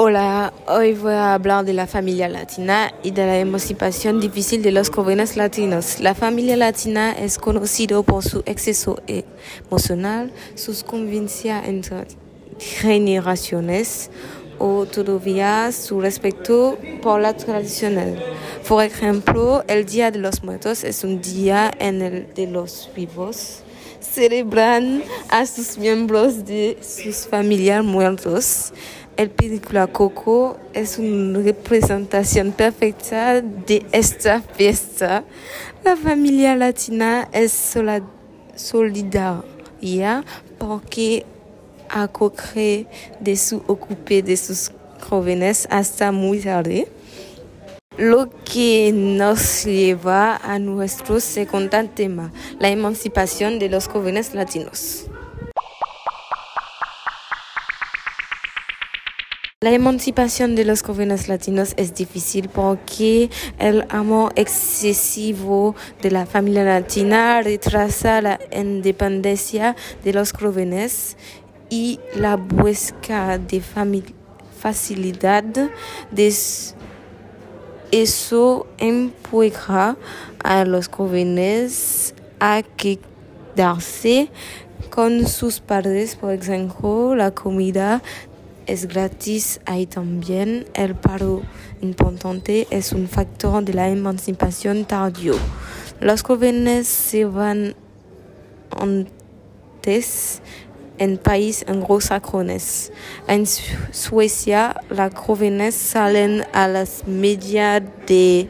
Hola, hoy voy a hablar de la familia latina y de la emancipación difícil de los jóvenes latinos. La familia latina es conocida por su exceso emocional, sus convivencias entre generaciones o todavía su respeto por la tradicional. Por ejemplo, el Día de los Muertos es un día en el de los vivos celebran a sus miembros de sus familias muertos. El película Coco es una representación perfecta de esta fiesta. La familia latina es solidaria porque acoge de su ocupe de sus jóvenes hasta muy tarde lo que nos lleva a nuestro segundo tema, la emancipación de los jóvenes latinos. La emancipación de los jóvenes latinos es difícil porque el amor excesivo de la familia latina retrasa la independencia de los jóvenes y la búsqueda de facilidad de eso empuja a los jóvenes a quedarse con sus padres, por ejemplo, la comida es gratis ahí también. El paro importante es un factor de la emancipación tardío. Los jóvenes se van antes en países anglosajones. En Suecia, las jóvenes salen a las media de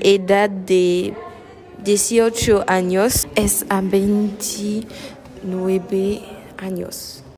edad de 18 años, es a 29 años.